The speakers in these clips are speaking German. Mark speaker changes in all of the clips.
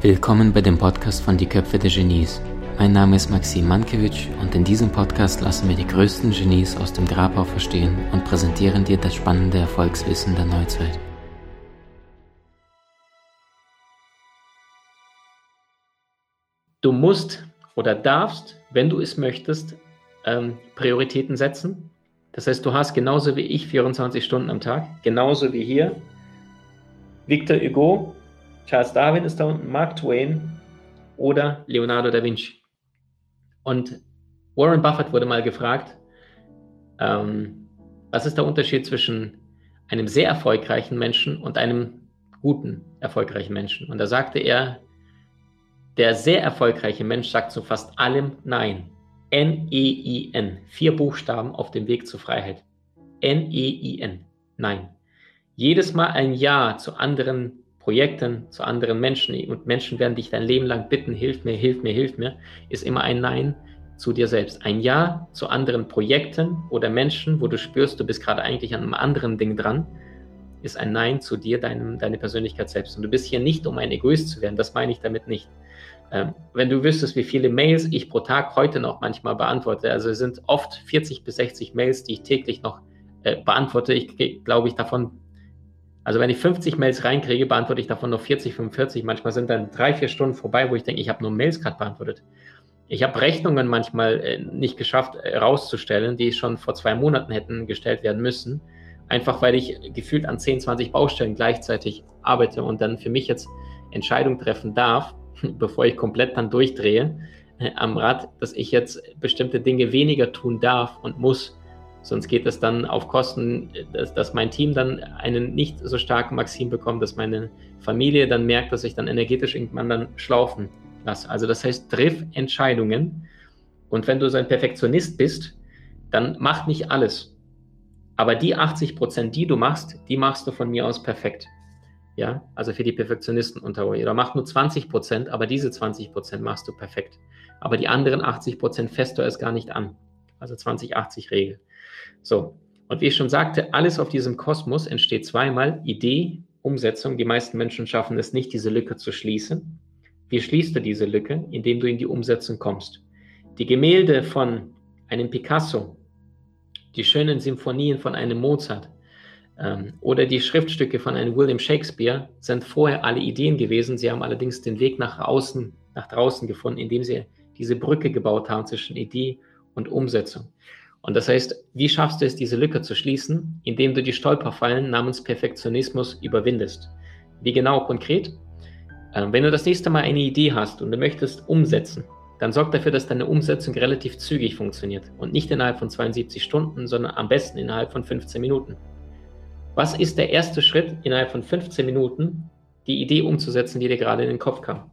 Speaker 1: Willkommen bei dem Podcast von Die Köpfe der Genies. Mein Name ist Maxim Mankewitsch und in diesem Podcast lassen wir die größten Genies aus dem Grabau verstehen und präsentieren dir das spannende Erfolgswissen der Neuzeit.
Speaker 2: Du musst oder darfst, wenn du es möchtest, ähm, Prioritäten setzen. Das heißt, du hast genauso wie ich 24 Stunden am Tag, genauso wie hier. Victor Hugo, Charles Darwin ist da unten, Mark Twain oder Leonardo da Vinci. Und Warren Buffett wurde mal gefragt, ähm, was ist der Unterschied zwischen einem sehr erfolgreichen Menschen und einem guten, erfolgreichen Menschen? Und da sagte er, der sehr erfolgreiche Mensch sagt zu fast allem Nein. N-E-I-N. E Vier Buchstaben auf dem Weg zur Freiheit. N-E-I-N. E Nein. Jedes Mal ein Ja zu anderen Projekten, zu anderen Menschen und Menschen werden dich dein Leben lang bitten, hilf mir, hilf mir, hilf mir, ist immer ein Nein zu dir selbst. Ein Ja zu anderen Projekten oder Menschen, wo du spürst, du bist gerade eigentlich an einem anderen Ding dran, ist ein Nein zu dir, deinem, deine Persönlichkeit selbst. Und du bist hier nicht, um ein Egoist zu werden, das meine ich damit nicht. Ähm, wenn du wüsstest, wie viele Mails ich pro Tag heute noch manchmal beantworte, also es sind oft 40 bis 60 Mails, die ich täglich noch äh, beantworte. Ich glaube ich davon also wenn ich 50 Mails reinkriege, beantworte ich davon noch 40, 45. Manchmal sind dann drei, vier Stunden vorbei, wo ich denke, ich habe nur Mails gerade beantwortet. Ich habe Rechnungen manchmal äh, nicht geschafft äh, rauszustellen, die schon vor zwei Monaten hätten gestellt werden müssen. Einfach weil ich gefühlt an 10, 20 Baustellen gleichzeitig arbeite und dann für mich jetzt Entscheidungen treffen darf, bevor ich komplett dann durchdrehe äh, am Rad, dass ich jetzt bestimmte Dinge weniger tun darf und muss, Sonst geht es dann auf Kosten, dass, dass, mein Team dann einen nicht so starken Maxim bekommt, dass meine Familie dann merkt, dass ich dann energetisch irgendwann dann schlaufen lasse. Also das heißt, triff Entscheidungen. Und wenn du so ein Perfektionist bist, dann mach nicht alles. Aber die 80 Prozent, die du machst, die machst du von mir aus perfekt. Ja, also für die Perfektionisten unter euch. Oder mach nur 20 Prozent, aber diese 20 Prozent machst du perfekt. Aber die anderen 80 Prozent fässt du erst gar nicht an. Also 20-80-Regel. So, und wie ich schon sagte, alles auf diesem Kosmos entsteht zweimal Idee, Umsetzung. Die meisten Menschen schaffen es nicht, diese Lücke zu schließen. Wie schließt du diese Lücke? Indem du in die Umsetzung kommst. Die Gemälde von einem Picasso, die schönen Symphonien von einem Mozart ähm, oder die Schriftstücke von einem William Shakespeare sind vorher alle Ideen gewesen. Sie haben allerdings den Weg nach außen, nach draußen gefunden, indem sie diese Brücke gebaut haben zwischen Idee und Umsetzung. Und das heißt, wie schaffst du es, diese Lücke zu schließen, indem du die Stolperfallen namens Perfektionismus überwindest? Wie genau konkret? Ähm, wenn du das nächste Mal eine Idee hast und du möchtest umsetzen, dann sorg dafür, dass deine Umsetzung relativ zügig funktioniert und nicht innerhalb von 72 Stunden, sondern am besten innerhalb von 15 Minuten. Was ist der erste Schritt innerhalb von 15 Minuten, die Idee umzusetzen, die dir gerade in den Kopf kam?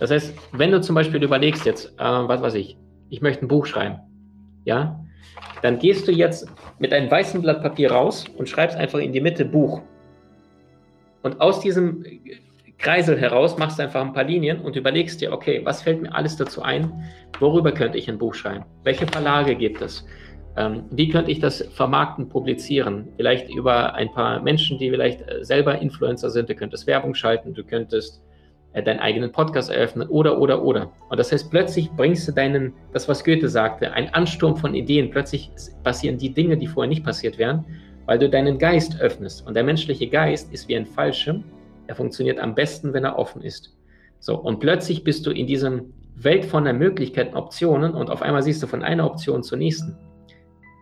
Speaker 2: Das heißt, wenn du zum Beispiel überlegst jetzt, äh, was weiß ich, ich möchte ein Buch schreiben, ja, dann gehst du jetzt mit einem weißen Blatt Papier raus und schreibst einfach in die Mitte Buch. Und aus diesem Kreisel heraus machst einfach ein paar Linien und überlegst dir, okay, was fällt mir alles dazu ein? Worüber könnte ich ein Buch schreiben? Welche Verlage gibt es? Ähm, wie könnte ich das vermarkten, publizieren? Vielleicht über ein paar Menschen, die vielleicht äh, selber Influencer sind. Du könntest Werbung schalten, du könntest äh, deinen eigenen Podcast eröffnen oder, oder, oder. Und das heißt, plötzlich bringst du deinen, das was Goethe sagte, ein Ansturm von Ideen. Plötzlich passieren die Dinge, die vorher nicht passiert wären, weil du deinen Geist öffnest. Und der menschliche Geist ist wie ein Fallschirm. Er funktioniert am besten, wenn er offen ist. So, und plötzlich bist du in diesem Welt von der Möglichkeiten, Optionen und auf einmal siehst du von einer Option zur nächsten.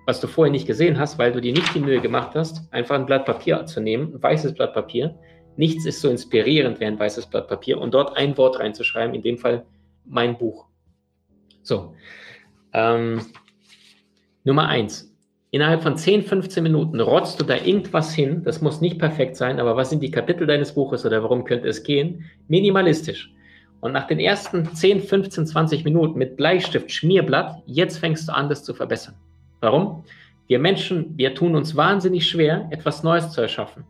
Speaker 2: Was du vorher nicht gesehen hast, weil du dir nicht die Mühe gemacht hast, einfach ein Blatt Papier zu nehmen, ein weißes Blatt Papier, Nichts ist so inspirierend wie ein weißes Blatt Papier und dort ein Wort reinzuschreiben, in dem Fall mein Buch. So. Ähm, Nummer eins. Innerhalb von 10, 15 Minuten rotzt du da irgendwas hin. Das muss nicht perfekt sein, aber was sind die Kapitel deines Buches oder warum könnte es gehen? Minimalistisch. Und nach den ersten 10, 15, 20 Minuten mit Bleistift, Schmierblatt, jetzt fängst du an, das zu verbessern. Warum? Wir Menschen, wir tun uns wahnsinnig schwer, etwas Neues zu erschaffen.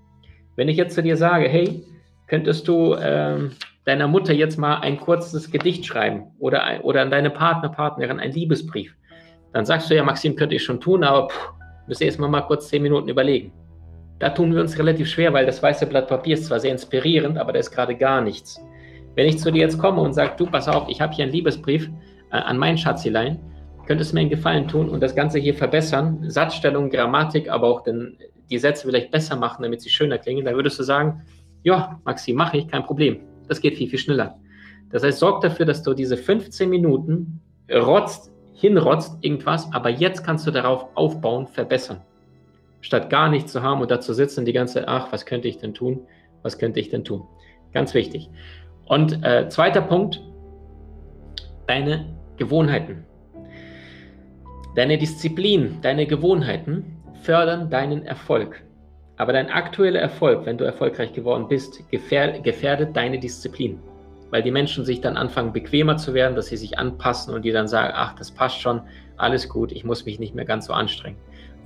Speaker 2: Wenn ich jetzt zu dir sage, hey, könntest du ähm, deiner Mutter jetzt mal ein kurzes Gedicht schreiben oder, oder an deine Partner, Partnerin ein Liebesbrief, dann sagst du ja, Maxim, könnte ich schon tun, aber pff, müsst ihr erstmal mal kurz zehn Minuten überlegen. Da tun wir uns relativ schwer, weil das weiße Blatt Papier ist zwar sehr inspirierend, aber da ist gerade gar nichts. Wenn ich zu dir jetzt komme und sage, du, pass auf, ich habe hier einen Liebesbrief äh, an mein Schatzilein, könntest du mir einen Gefallen tun und das Ganze hier verbessern, Satzstellung, Grammatik, aber auch den, die Sätze vielleicht besser machen, damit sie schöner klingen, dann würdest du sagen, ja, Maxi, mache ich, kein Problem. Das geht viel, viel schneller. Das heißt, sorg dafür, dass du diese 15 Minuten rotzt, hinrotzt irgendwas, aber jetzt kannst du darauf aufbauen, verbessern. Statt gar nichts zu haben und da zu sitzen die ganze Zeit, ach, was könnte ich denn tun? Was könnte ich denn tun? Ganz wichtig. Und äh, zweiter Punkt, deine Gewohnheiten. Deine Disziplin, deine Gewohnheiten fördern deinen Erfolg. Aber dein aktueller Erfolg, wenn du erfolgreich geworden bist, gefährdet deine Disziplin. Weil die Menschen sich dann anfangen, bequemer zu werden, dass sie sich anpassen und die dann sagen, ach, das passt schon, alles gut, ich muss mich nicht mehr ganz so anstrengen.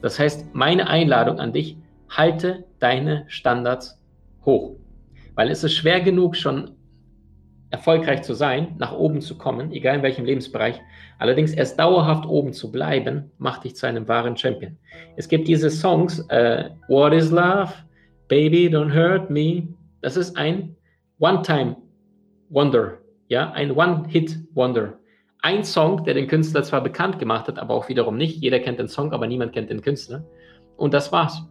Speaker 2: Das heißt, meine Einladung an dich, halte deine Standards hoch. Weil es ist schwer genug, schon erfolgreich zu sein, nach oben zu kommen, egal in welchem Lebensbereich. Allerdings erst dauerhaft oben zu bleiben, macht dich zu einem wahren Champion. Es gibt diese Songs, äh, What is Love? Baby, don't hurt me. Das ist ein One-Time-Wonder, ja, ein One-Hit-Wonder. Ein Song, der den Künstler zwar bekannt gemacht hat, aber auch wiederum nicht. Jeder kennt den Song, aber niemand kennt den Künstler. Und das war's.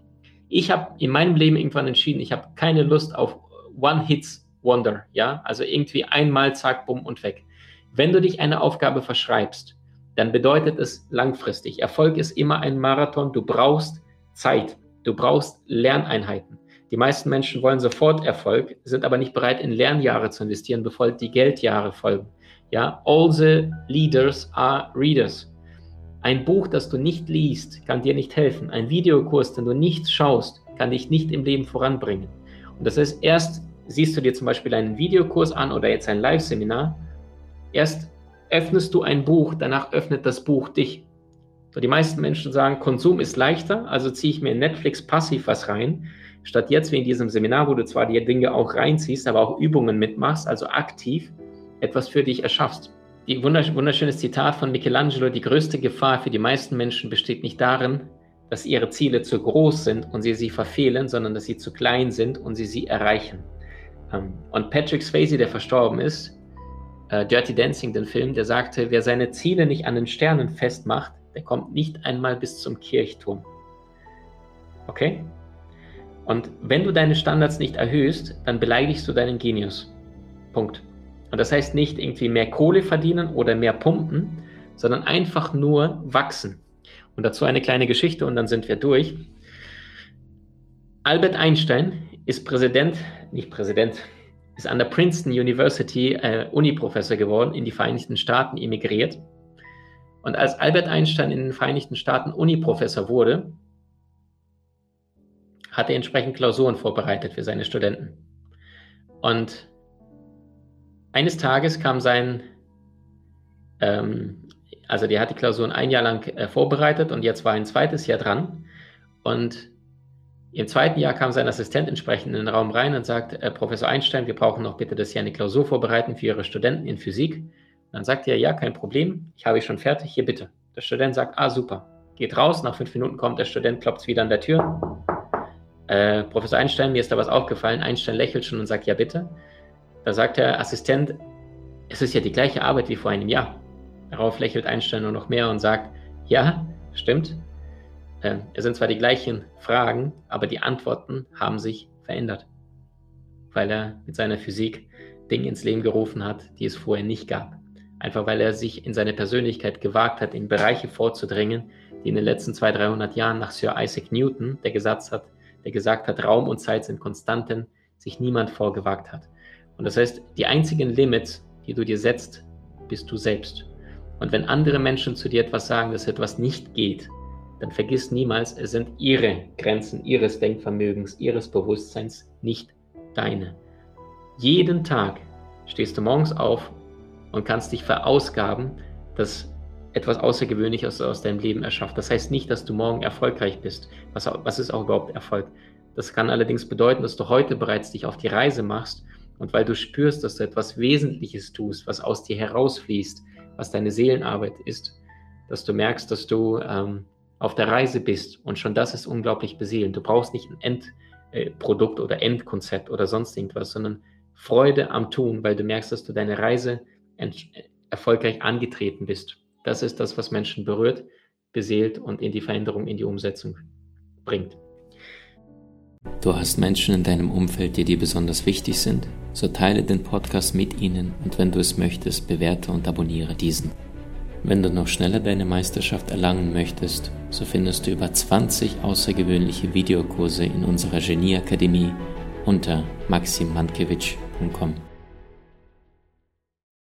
Speaker 2: Ich habe in meinem Leben irgendwann entschieden, ich habe keine Lust auf One-Hits Wonder, ja, also irgendwie einmal, zack, bumm und weg. Wenn du dich eine Aufgabe verschreibst, dann bedeutet es langfristig. Erfolg ist immer ein Marathon. Du brauchst Zeit. Du brauchst Lerneinheiten. Die meisten Menschen wollen sofort Erfolg, sind aber nicht bereit, in Lernjahre zu investieren, bevor die Geldjahre folgen. Ja, all the leaders are readers. Ein Buch, das du nicht liest, kann dir nicht helfen. Ein Videokurs, den du nicht schaust, kann dich nicht im Leben voranbringen. Und das ist erst siehst du dir zum Beispiel einen Videokurs an oder jetzt ein Live-Seminar, erst öffnest du ein Buch, danach öffnet das Buch dich. So, die meisten Menschen sagen, Konsum ist leichter, also ziehe ich mir in Netflix passiv was rein, statt jetzt wie in diesem Seminar, wo du zwar die Dinge auch reinziehst, aber auch Übungen mitmachst, also aktiv etwas für dich erschaffst. Die wunderschönes Zitat von Michelangelo, die größte Gefahr für die meisten Menschen besteht nicht darin, dass ihre Ziele zu groß sind und sie sie verfehlen, sondern dass sie zu klein sind und sie sie erreichen. Ähm, und Patrick Swayze, der verstorben ist, äh, Dirty Dancing, den Film, der sagte, wer seine Ziele nicht an den Sternen festmacht, der kommt nicht einmal bis zum Kirchturm. Okay? Und wenn du deine Standards nicht erhöhst, dann beleidigst du deinen Genius. Punkt. Und das heißt nicht irgendwie mehr Kohle verdienen oder mehr pumpen, sondern einfach nur wachsen. Und dazu eine kleine Geschichte und dann sind wir durch. Albert Einstein ist Präsident, nicht Präsident, ist an der Princeton University äh, Uni-Professor geworden, in die Vereinigten Staaten emigriert. Und als Albert Einstein in den Vereinigten Staaten Uni-Professor wurde, hat er entsprechend Klausuren vorbereitet für seine Studenten. Und eines Tages kam sein, ähm, also der hat die Klausuren ein Jahr lang äh, vorbereitet und jetzt war ein zweites Jahr dran. Und im zweiten Jahr kam sein Assistent entsprechend in den Raum rein und sagt, äh, Professor Einstein, wir brauchen noch bitte, dass Sie eine Klausur vorbereiten für Ihre Studenten in Physik. Dann sagt er, ja, kein Problem, ich habe schon fertig, hier bitte. Der Student sagt, ah, super. Geht raus, nach fünf Minuten kommt der Student, klopft wieder an der Tür. Äh, Professor Einstein, mir ist da was aufgefallen. Einstein lächelt schon und sagt, ja, bitte. Da sagt der Assistent, es ist ja die gleiche Arbeit wie vor einem Jahr. Darauf lächelt Einstein nur noch mehr und sagt, ja, stimmt, äh, es sind zwar die gleichen Fragen, aber die Antworten haben sich verändert, weil er mit seiner Physik Dinge ins Leben gerufen hat, die es vorher nicht gab. Einfach weil er sich in seine Persönlichkeit gewagt hat, in Bereiche vorzudringen, die in den letzten 200, 300 Jahren nach Sir Isaac Newton, der gesagt hat, der gesagt hat, Raum und Zeit sind Konstanten, sich niemand vorgewagt hat. Und das heißt, die einzigen Limits, die du dir setzt, bist du selbst. Und wenn andere Menschen zu dir etwas sagen, dass etwas nicht geht, dann vergiss niemals, es sind ihre Grenzen, ihres Denkvermögens, ihres Bewusstseins, nicht deine. Jeden Tag stehst du morgens auf und kannst dich verausgaben, dass etwas Außergewöhnliches aus deinem Leben erschafft. Das heißt nicht, dass du morgen erfolgreich bist. Was, was ist auch überhaupt Erfolg? Das kann allerdings bedeuten, dass du heute bereits dich auf die Reise machst und weil du spürst, dass du etwas Wesentliches tust, was aus dir herausfließt, was deine Seelenarbeit ist, dass du merkst, dass du ähm, auf der Reise bist und schon das ist unglaublich beseelend. Du brauchst nicht ein Endprodukt oder Endkonzept oder sonst irgendwas, sondern Freude am Tun, weil du merkst, dass du deine Reise erfolgreich angetreten bist. Das ist das, was Menschen berührt, beseelt und in die Veränderung, in die Umsetzung bringt.
Speaker 1: Du hast Menschen in deinem Umfeld, die dir besonders wichtig sind? So teile den Podcast mit ihnen und wenn du es möchtest, bewerte und abonniere diesen. Wenn du noch schneller deine Meisterschaft erlangen möchtest, so findest du über 20 außergewöhnliche Videokurse in unserer Genieakademie unter maximmankiewicz.com.